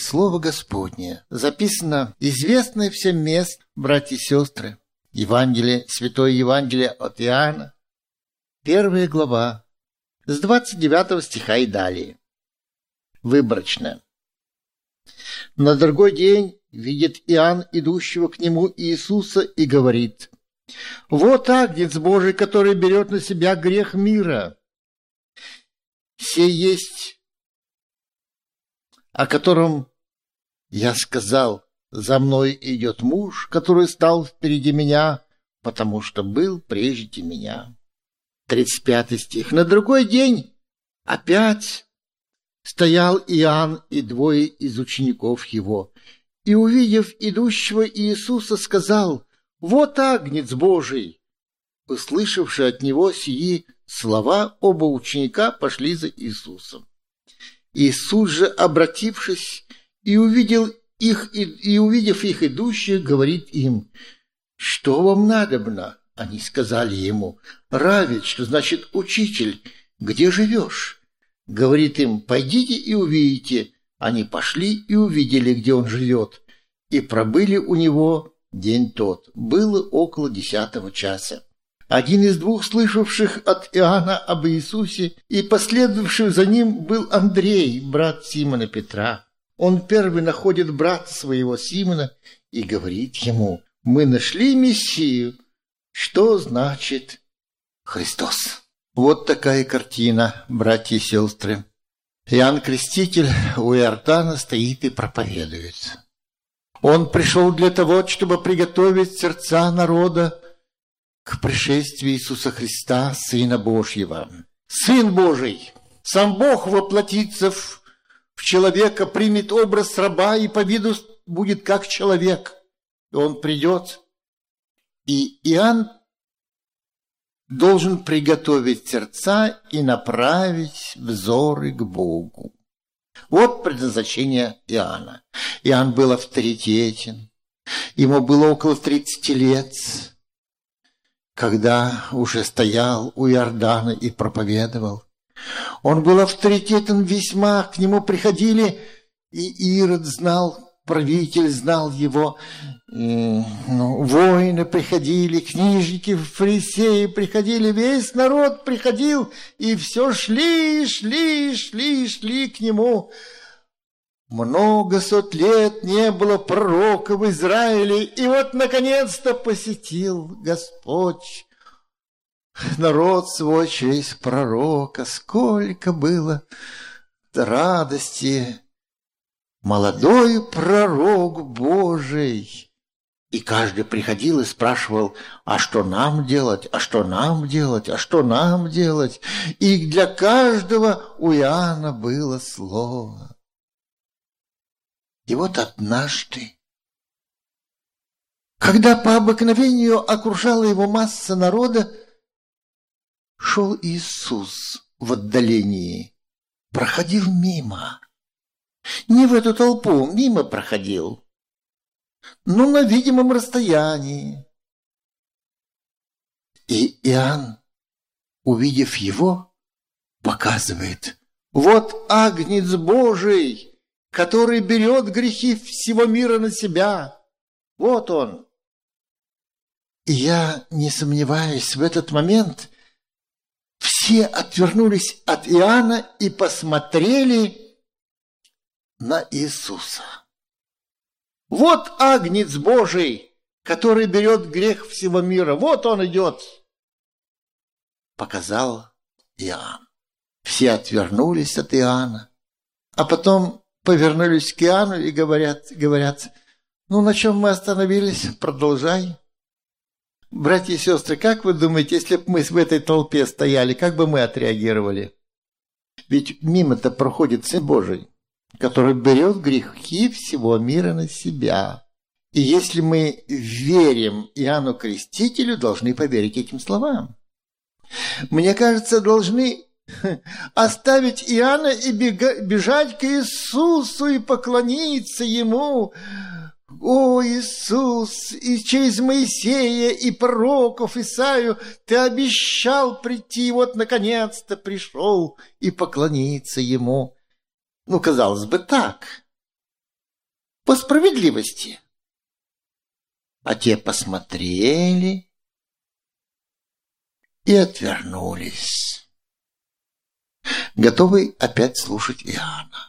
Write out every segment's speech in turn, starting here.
Слово Господне. Записано известное всем мест, братья и сестры. Евангелие, Святое Евангелие от Иоанна, первая глава, с 29 стиха и далее. Выборочно. На другой день видит Иоанн идущего к нему Иисуса и говорит, «Вот Агнец Божий, который берет на себя грех мира. Все есть, о котором я сказал, за мной идет муж, который стал впереди меня, потому что был прежде меня». 35 стих. На другой день опять стоял Иоанн и двое из учеников его, и, увидев идущего Иисуса, сказал, «Вот Агнец Божий!» Услышавши от него сии слова, оба ученика пошли за Иисусом. Иисус же, обратившись и увидел их, и, и увидев их идущих, говорит им, «Что вам надобно?» Они сказали ему, «Равич, что значит учитель, где живешь?» Говорит им, «Пойдите и увидите». Они пошли и увидели, где он живет, и пробыли у него день тот. Было около десятого часа. Один из двух слышавших от Иоанна об Иисусе и последовавший за ним был Андрей, брат Симона Петра. Он первый находит брата своего Симона и говорит ему, «Мы нашли Мессию, что значит Христос? Вот такая картина, братья и сестры. Иоанн Креститель у Иордана стоит и проповедует. Он пришел для того, чтобы приготовить сердца народа к пришествию Иисуса Христа, Сына Божьего. Сын Божий, сам Бог воплотится в, человека, примет образ раба и по виду будет как человек. Он придет и Иоанн должен приготовить сердца и направить взоры к Богу. Вот предназначение Иоанна. Иоанн был авторитетен. Ему было около 30 лет, когда уже стоял у Иордана и проповедовал. Он был авторитетен весьма, к нему приходили, и Ирод знал правитель знал его, ну, воины приходили, книжники, фарисеи приходили, весь народ приходил, и все шли, шли, шли, шли к нему. Много сот лет не было пророка в Израиле, и вот наконец-то посетил Господь народ свой через пророка. Сколько было радости, молодой пророк Божий. И каждый приходил и спрашивал, а что нам делать, а что нам делать, а что нам делать. И для каждого у Иоанна было слово. И вот однажды, когда по обыкновению окружала его масса народа, шел Иисус в отдалении, проходил мимо. Не в эту толпу, мимо проходил. Но на видимом расстоянии. И Иоанн, увидев его, показывает. Вот Агнец Божий, который берет грехи всего мира на себя. Вот он. И я не сомневаюсь, в этот момент все отвернулись от Иоанна и посмотрели на Иисуса. Вот Агнец Божий, который берет грех всего мира. Вот он идет. Показал Иоанн. Все отвернулись от Иоанна, а потом повернулись к Иоанну и говорят, говорят, ну на чем мы остановились, продолжай. Братья и сестры, как вы думаете, если бы мы в этой толпе стояли, как бы мы отреагировали? Ведь мимо-то проходит Сын Божий который берет грехи всего мира на себя. И если мы верим Иоанну Крестителю, должны поверить этим словам. Мне кажется, должны оставить Иоанна и бежать к Иисусу и поклониться Ему. О, Иисус, и через Моисея и пророков Исаию ты обещал прийти, вот наконец-то пришел и поклониться Ему. Ну, казалось бы, так. По справедливости. А те посмотрели и отвернулись, готовый опять слушать Иоанна.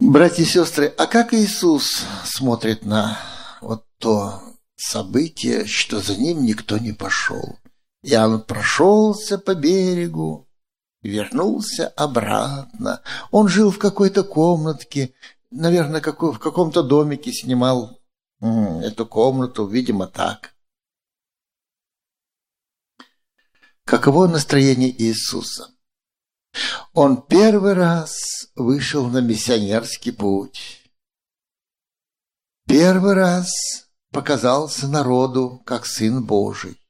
Братья и сестры, а как Иисус смотрит на вот то событие, что за ним никто не пошел? Иоанн прошелся по берегу, вернулся обратно. Он жил в какой-то комнатке, наверное, в каком-то домике снимал эту комнату, видимо, так. Каково настроение Иисуса? Он первый раз вышел на миссионерский путь. Первый раз показался народу как Сын Божий.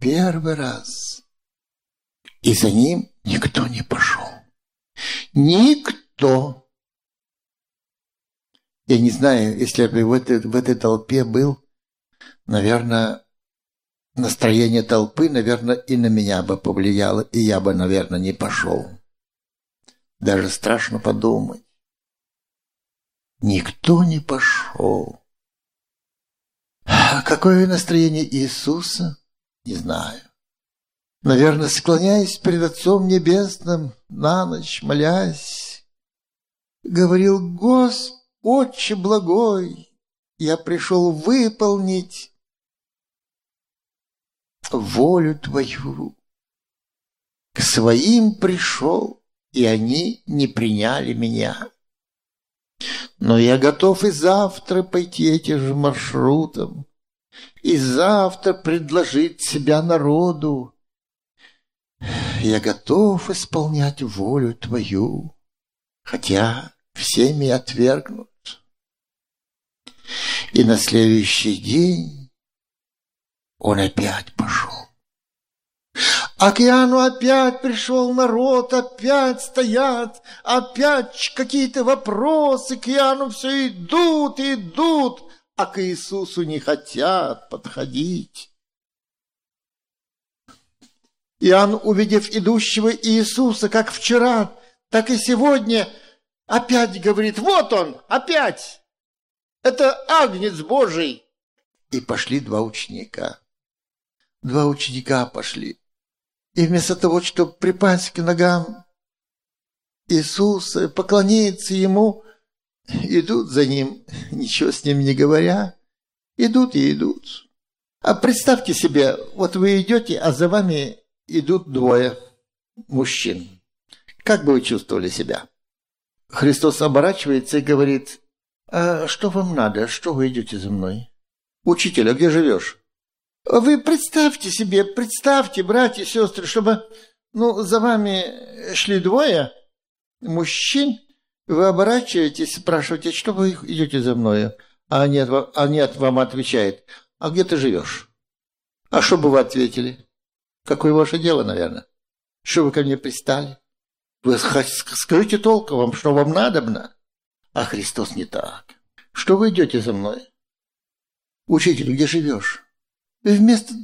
Первый раз. И за ним никто не пошел. Никто. Я не знаю, если бы в этой, в этой толпе был, наверное, настроение толпы, наверное, и на меня бы повлияло, и я бы, наверное, не пошел. Даже страшно подумать. Никто не пошел. Какое настроение Иисуса? Не знаю. Наверное, склоняясь перед Отцом Небесным, на ночь молясь, говорил, Господь, Отче благой, я пришел выполнить волю Твою. К своим пришел, и они не приняли меня. Но я готов и завтра пойти этим же маршрутом, и завтра предложить себя народу, я готов исполнять волю Твою, хотя всеми отвергнут. И на следующий день он опять пошел. К Иоанну опять пришел народ, опять стоят, опять какие-то вопросы к Иоанну все идут, идут, а к Иисусу не хотят подходить. Иоанн, увидев идущего Иисуса, как вчера, так и сегодня, опять говорит, вот он, опять, это Агнец Божий. И пошли два ученика. Два ученика пошли. И вместо того, чтобы припасть к ногам Иисуса, поклониться Ему, идут за Ним, ничего с Ним не говоря, идут и идут. А представьте себе, вот вы идете, а за вами идут двое мужчин. Как бы вы чувствовали себя? Христос оборачивается и говорит, «А что вам надо? Что вы идете за мной?» «Учитель, а где живешь?» «Вы представьте себе, представьте, братья и сестры, чтобы ну, за вами шли двое мужчин, вы оборачиваетесь, спрашиваете, что вы идете за мной? А они, они вам отвечают, а где ты живешь? А что бы вы ответили? Какое ваше дело, наверное? Что вы ко мне пристали? Вы скажите толком вам, что вам надобно. А Христос не так. Что вы идете за мной? Учитель, где живешь? Вместо...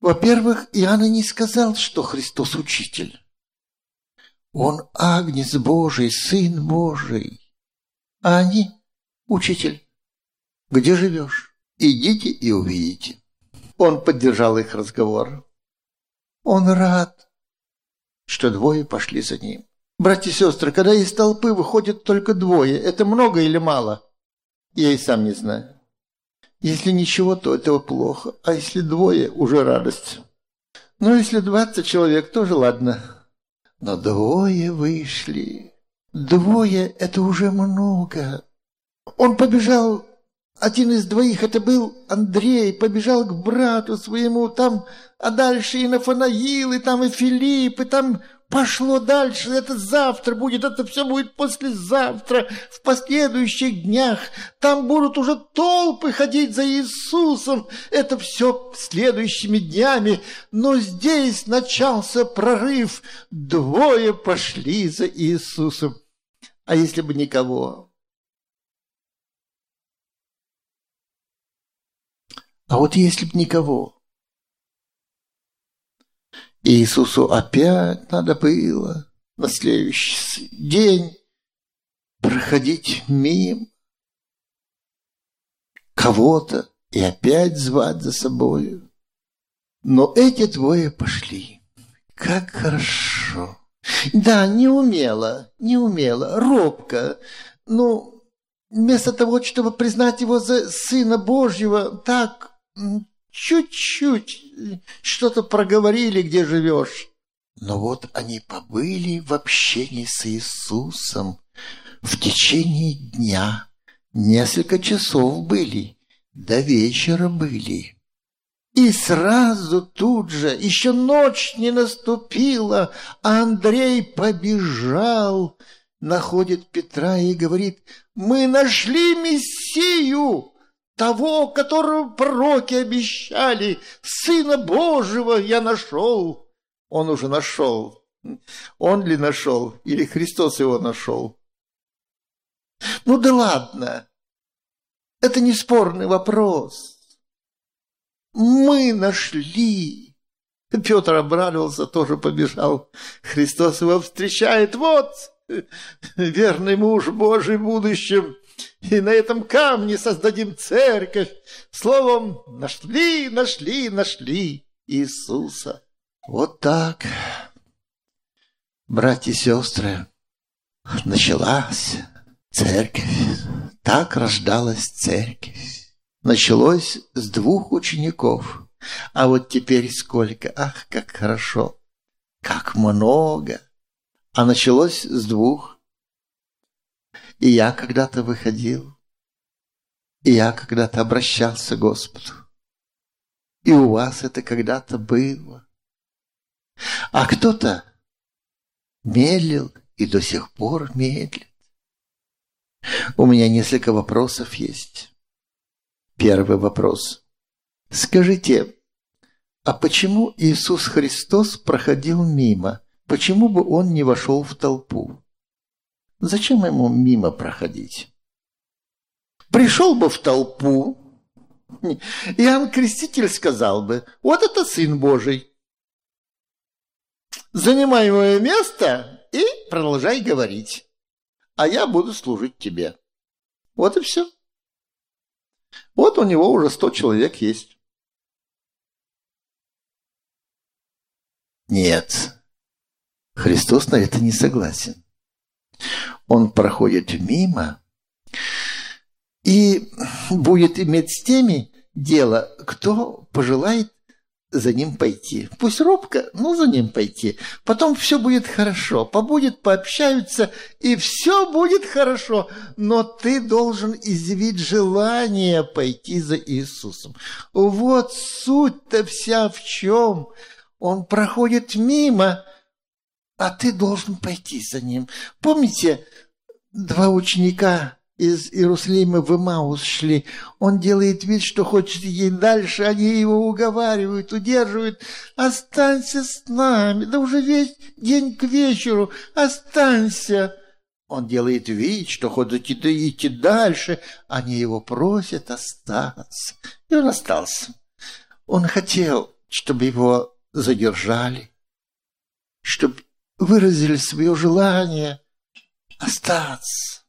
Во-первых, Иоанна не сказал, что Христос учитель. Он Агнец Божий, Сын Божий. А они, учитель, где живешь? Идите и увидите. Он поддержал их разговор. Он рад, что двое пошли за ним. Братья и сестры, когда из толпы выходят только двое, это много или мало? Я и сам не знаю. Если ничего, то этого плохо, а если двое, уже радость. Ну, если двадцать человек, тоже ладно. Но двое вышли. Двое – это уже много. Он побежал один из двоих, это был Андрей, побежал к брату своему, там, а дальше и Нафанаил, и там и Филипп, и там пошло дальше, это завтра будет, это все будет послезавтра, в последующих днях. Там будут уже толпы ходить за Иисусом, это все следующими днями. Но здесь начался прорыв, двое пошли за Иисусом. А если бы никого? А вот если бы никого? Иисусу опять надо было на следующий день проходить мимо кого-то и опять звать за собою. Но эти двое пошли. Как хорошо. Да, не умело, не умело, робко. Ну, вместо того, чтобы признать его за Сына Божьего, так чуть-чуть что-то проговорили, где живешь. Но вот они побыли в общении с Иисусом в течение дня. Несколько часов были, до вечера были. И сразу тут же, еще ночь не наступила, а Андрей побежал, находит Петра и говорит, «Мы нашли Мессию!» Того, которого пророки обещали, Сына Божьего я нашел. Он уже нашел. Он ли нашел, или Христос его нашел? Ну да ладно, это не спорный вопрос. Мы нашли. Петр обрадовался, тоже побежал. Христос его встречает. Вот, верный муж Божий в будущем и на этом камне создадим церковь. Словом, нашли, нашли, нашли Иисуса. Вот так, братья и сестры, началась церковь. Так рождалась церковь. Началось с двух учеников. А вот теперь сколько? Ах, как хорошо! Как много! А началось с двух и я когда-то выходил, и я когда-то обращался к Господу. И у вас это когда-то было. А кто-то медлил и до сих пор медлит. У меня несколько вопросов есть. Первый вопрос. Скажите, а почему Иисус Христос проходил мимо? Почему бы он не вошел в толпу? Зачем ему мимо проходить? Пришел бы в толпу, Иоанн Креститель сказал бы, вот это Сын Божий. Занимай мое место и продолжай говорить, а я буду служить тебе. Вот и все. Вот у него уже сто человек есть. Нет, Христос на это не согласен он проходит мимо и будет иметь с теми дело, кто пожелает за ним пойти. Пусть робко, но за ним пойти. Потом все будет хорошо. Побудет, пообщаются, и все будет хорошо. Но ты должен изъявить желание пойти за Иисусом. Вот суть-то вся в чем. Он проходит мимо, а ты должен пойти за ним. Помните, два ученика из Иерусалима в Имаус шли. Он делает вид, что хочет идти дальше. Они его уговаривают, удерживают. Останься с нами. Да уже весь день к вечеру. Останься. Он делает вид, что хочет идти, идти дальше. Они его просят остаться. И он остался. Он хотел, чтобы его задержали, чтобы выразили свое желание остаться.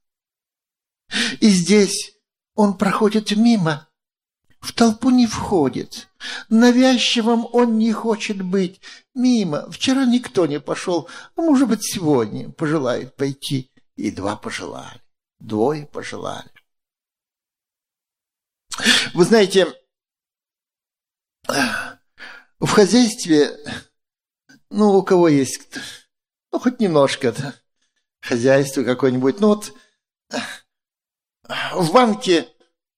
И здесь он проходит мимо, в толпу не входит. Навязчивым он не хочет быть. Мимо. Вчера никто не пошел, а может быть сегодня пожелает пойти. И два пожелали. Двое пожелали. Вы знаете, в хозяйстве, ну, у кого есть ну, хоть немножко хозяйство какое-нибудь. Ну, вот в банке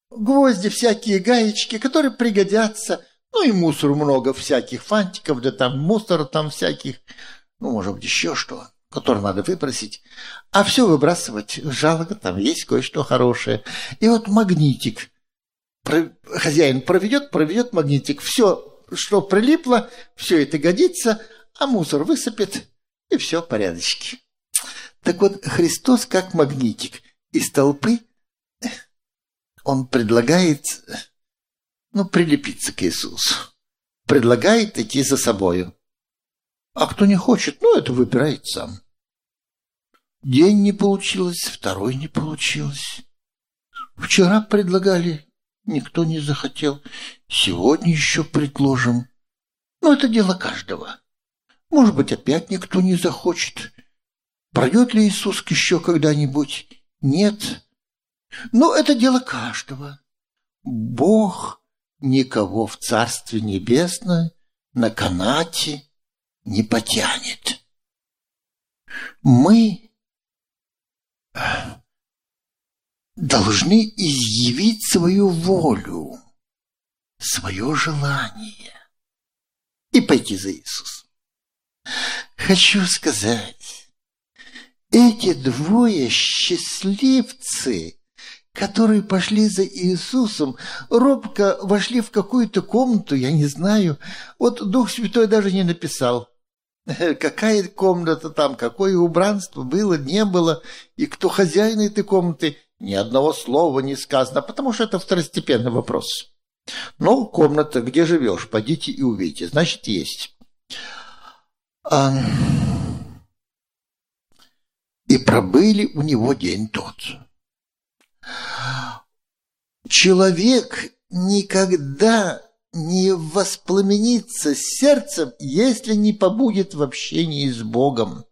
гвозди всякие, гаечки, которые пригодятся. Ну и мусор много всяких, фантиков, да там мусора там всяких, ну, может быть, еще что, который надо выбросить. А все выбрасывать жалко, там есть кое-что хорошее. И вот магнитик. Хозяин проведет, проведет магнитик. Все, что прилипло, все это годится, а мусор высыпет, и все порядочки. Так вот, Христос как магнитик из толпы он предлагает, ну, прилепиться к Иисусу. Предлагает идти за собою. А кто не хочет, ну, это выбирает сам. День не получилось, второй не получилось. Вчера предлагали, никто не захотел. Сегодня еще предложим. Ну, это дело каждого. Может быть, опять никто не захочет. Пройдет ли Иисус еще когда-нибудь? Нет. Но это дело каждого. Бог никого в Царстве Небесное на канате не потянет. Мы должны изъявить свою волю, свое желание и пойти за Иисусом. Хочу сказать, эти двое счастливцы которые пошли за Иисусом, робко вошли в какую-то комнату, я не знаю. Вот Дух Святой даже не написал. Какая комната там, какое убранство было, не было, и кто хозяин этой комнаты, ни одного слова не сказано, потому что это второстепенный вопрос. Ну, комната, где живешь, пойдите и увидите, значит, есть. И пробыли у него день тот. Человек никогда не воспламенится сердцем, если не побудет в общении с Богом,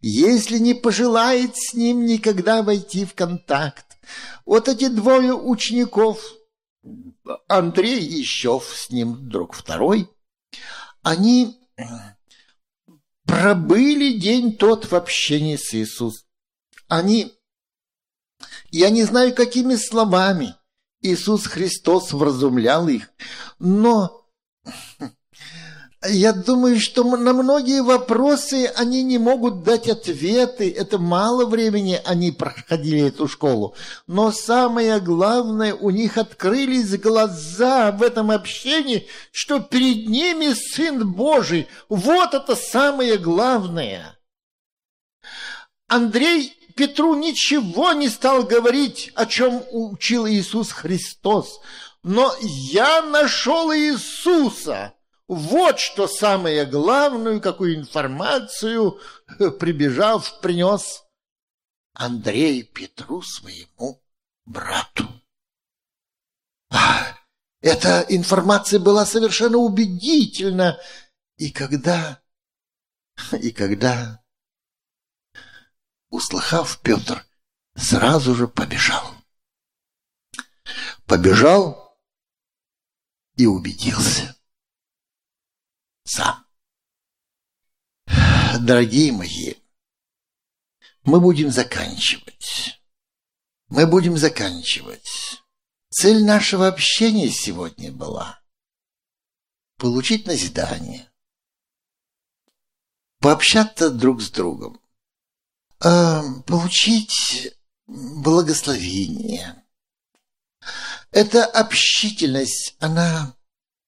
если не пожелает с Ним никогда войти в контакт. Вот эти двое учеников, Андрей и с ним друг второй, они пробыли день тот в общении с Иисусом. Они я не знаю, какими словами Иисус Христос вразумлял их, но я думаю, что на многие вопросы они не могут дать ответы. Это мало времени они проходили эту школу. Но самое главное, у них открылись глаза в этом общении, что перед ними Сын Божий. Вот это самое главное. Андрей Петру ничего не стал говорить, о чем учил Иисус Христос. Но я нашел Иисуса. Вот что самое главное, какую информацию, прибежав, принес Андрей Петру своему брату. Эта информация была совершенно убедительна. И когда, и когда услыхав, Петр сразу же побежал. Побежал и убедился сам. Дорогие мои, мы будем заканчивать. Мы будем заканчивать. Цель нашего общения сегодня была получить назидание, пообщаться друг с другом э, получить благословение. Эта общительность, она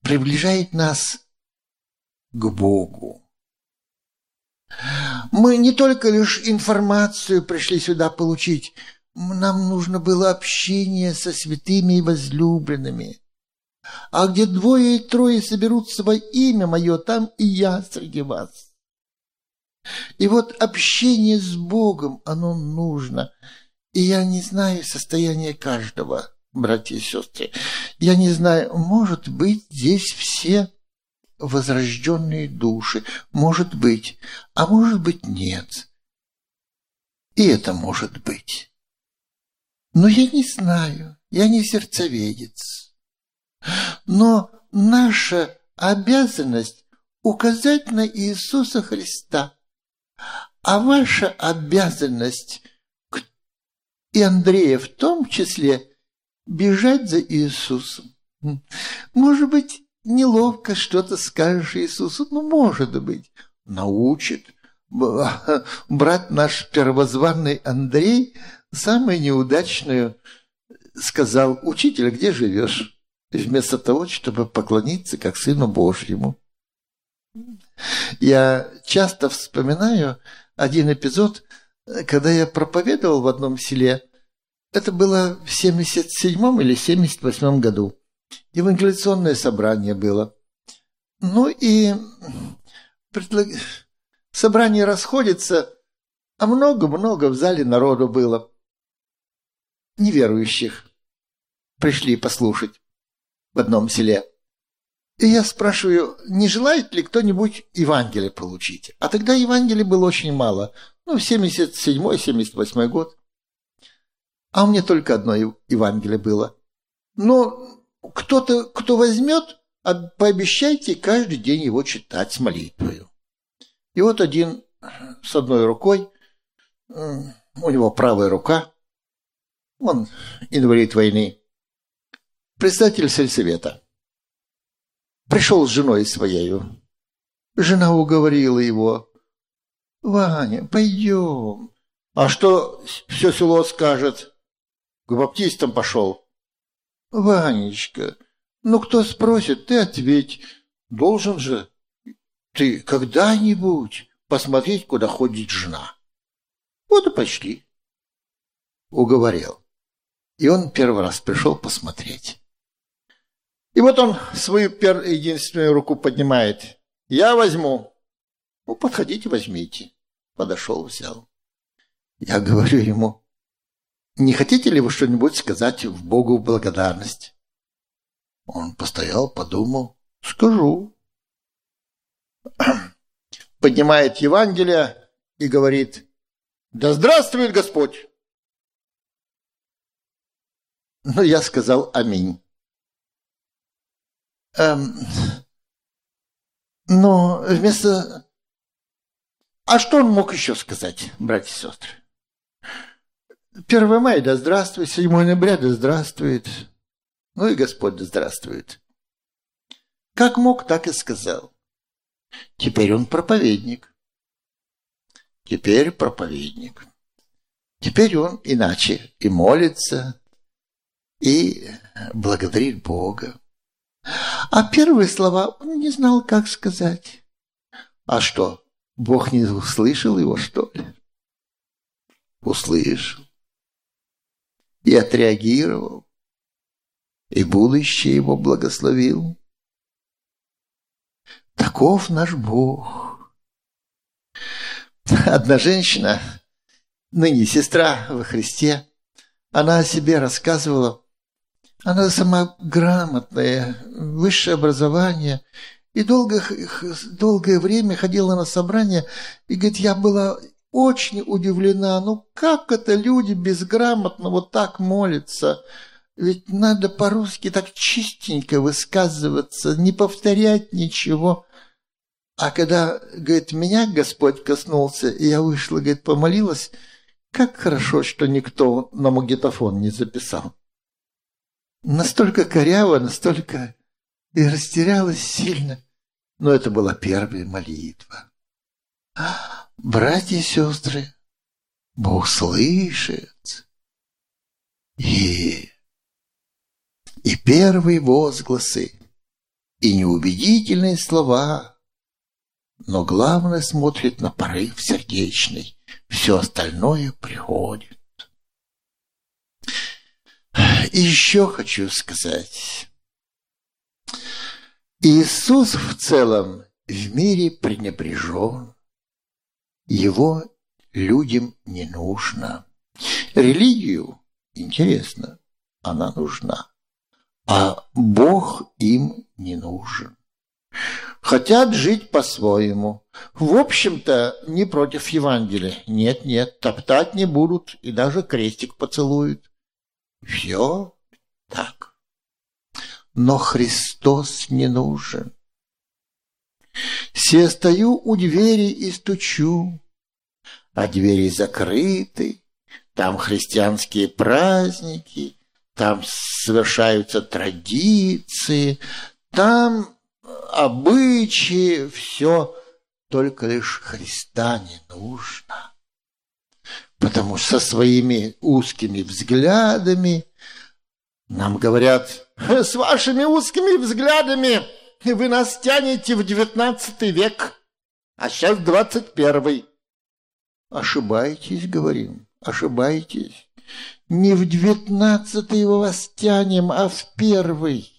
приближает нас к Богу. Мы не только лишь информацию пришли сюда получить, нам нужно было общение со святыми и возлюбленными. А где двое и трое соберутся во имя мое, там и я среди вас. И вот общение с Богом, оно нужно. И я не знаю состояние каждого, братья и сестры. Я не знаю, может быть, здесь все возрожденные души. Может быть, а может быть, нет. И это может быть. Но я не знаю, я не сердцеведец. Но наша обязанность указать на Иисуса Христа – а ваша обязанность, и Андрея в том числе, бежать за Иисусом. Может быть, неловко что-то скажешь Иисусу, ну, может быть, научит. Брат наш первозванный Андрей самую неудачную сказал, учитель, где живешь? Вместо того, чтобы поклониться как Сыну Божьему. Я часто вспоминаю один эпизод, когда я проповедовал в одном селе. Это было в 77 или 78 году. Евангелиционное собрание было. Ну и предлаг... собрание расходится, а много-много в зале народу было. Неверующих пришли послушать в одном селе. И я спрашиваю, не желает ли кто-нибудь Евангелие получить? А тогда Евангелия было очень мало. Ну, 77-78 год. А у меня только одно Евангелие было. Но кто-то, кто возьмет, пообещайте каждый день его читать с молитвой. И вот один с одной рукой, у него правая рука, он инвалид войны, председатель сельсовета. Пришел с женой своей. Жена уговорила его. «Ваня, пойдем». «А что все село скажет?» «К баптистам пошел». «Ванечка, ну кто спросит, ты ответь. Должен же ты когда-нибудь посмотреть, куда ходит жена». Вот и пошли. Уговорил. И он первый раз пришел посмотреть. И вот он свою пер... единственную руку поднимает. Я возьму. Ну, подходите, возьмите. Подошел, взял. Я говорю ему, не хотите ли вы что-нибудь сказать в Богу в благодарность? Он постоял, подумал, скажу. Поднимает Евангелие и говорит, да здравствует Господь! Ну, я сказал аминь. Эм, но вместо... А что он мог еще сказать, братья и сестры? 1 мая да здравствует, 7 ноября да здравствует. Ну и Господь да здравствует. Как мог, так и сказал. Теперь он проповедник. Теперь проповедник. Теперь он иначе и молится, и благодарит Бога. А первые слова он не знал, как сказать. А что, Бог не услышал его, что ли? Услышал. И отреагировал. И будущее его благословил. Таков наш Бог. Одна женщина, ныне сестра во Христе, она о себе рассказывала, она сама грамотная, высшее образование. И долго, долгое время ходила на собрания и говорит, я была очень удивлена, ну как это люди безграмотно вот так молятся? Ведь надо по-русски так чистенько высказываться, не повторять ничего. А когда, говорит, меня Господь коснулся, и я вышла, говорит, помолилась, как хорошо, что никто на магнитофон не записал настолько коряво, настолько и растерялась сильно. Но это была первая молитва. Братья и сестры, Бог слышит. И, и первые возгласы, и неубедительные слова, но главное смотрит на порыв сердечный, все остальное приходит. И еще хочу сказать. Иисус в целом в мире пренебрежен. Его людям не нужно. Религию, интересно, она нужна. А Бог им не нужен. Хотят жить по-своему. В общем-то, не против Евангелия. Нет-нет, топтать не будут и даже крестик поцелуют. Все так. Но Христос не нужен. Все стою у двери и стучу, а двери закрыты, там христианские праздники, там совершаются традиции, там обычаи, все, только лишь Христа не нужно. Потому что со своими узкими взглядами нам говорят, с вашими узкими взглядами вы нас тянете в девятнадцатый век, а сейчас двадцать первый. Ошибаетесь, говорим, ошибаетесь. Не в девятнадцатый вас тянем, а в первый.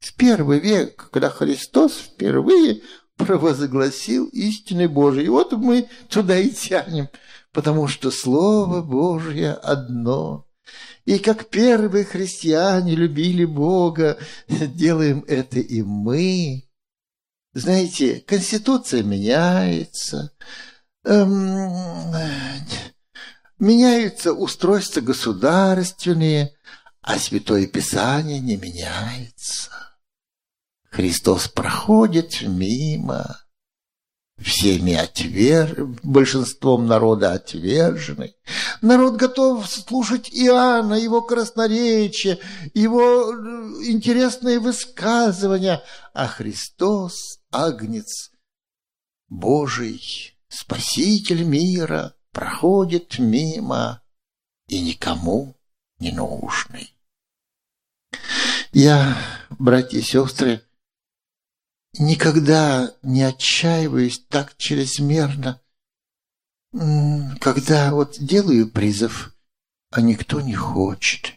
В первый век, когда Христос впервые провозгласил истины Божьи. И вот мы туда и тянем, потому что Слово Божье одно. И как первые христиане любили Бога, делаем это и мы. Знаете, Конституция меняется, эм, меняются устройства государственные, а Святое Писание не меняется. Христос проходит мимо, всеми отвер... большинством народа отверженный. Народ готов слушать Иоанна, его красноречие, его э, интересные высказывания, а Христос, Агнец Божий, Спаситель мира, проходит мимо и никому не нужный. Я, братья и сестры, никогда не отчаиваюсь так чрезмерно, когда вот делаю призыв, а никто не хочет.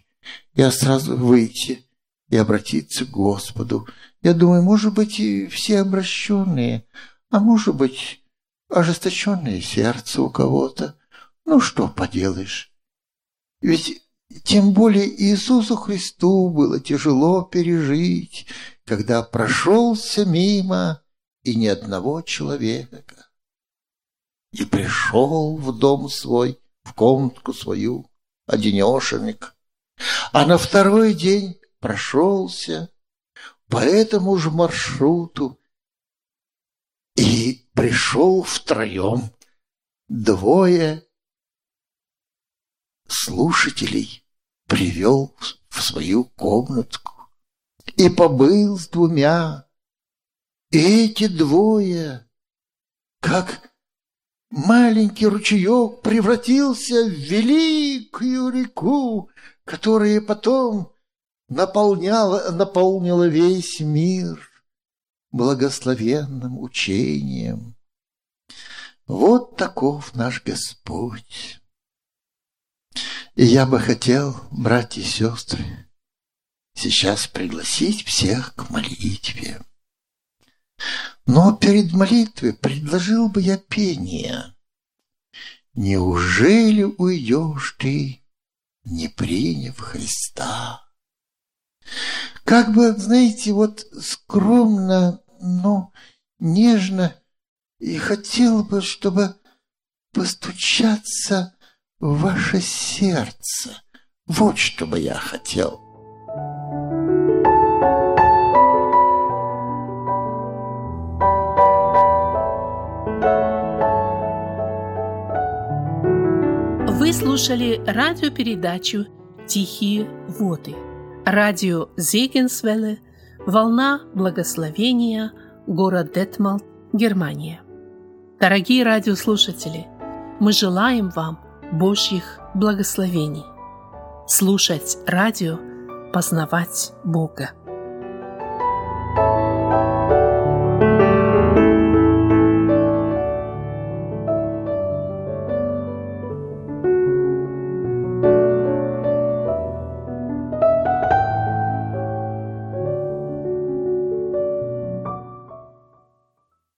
Я сразу выйти и обратиться к Господу. Я думаю, может быть, и все обращенные, а может быть, ожесточенное сердце у кого-то. Ну, что поделаешь? Ведь тем более Иисусу Христу было тяжело пережить когда прошелся мимо и ни одного человека. И пришел в дом свой, в комнатку свою, одинешенек. А на второй день прошелся по этому же маршруту и пришел втроем двое слушателей привел в свою комнатку и побыл с двумя. эти двое, как маленький ручеек, превратился в великую реку, которая потом наполняла, наполнила весь мир благословенным учением. Вот таков наш Господь. И я бы хотел, братья и сестры, сейчас пригласить всех к молитве. Но перед молитвой предложил бы я пение. Неужели уйдешь ты, не приняв Христа? Как бы, знаете, вот скромно, но нежно, и хотел бы, чтобы постучаться ваше сердце. Вот что бы я хотел. Вы слушали радиопередачу «Тихие воды». Радио Зегенсвелле, «Волна благословения», город Детмалт, Германия. Дорогие радиослушатели, мы желаем вам Божьих благословений. Слушать радио, познавать Бога.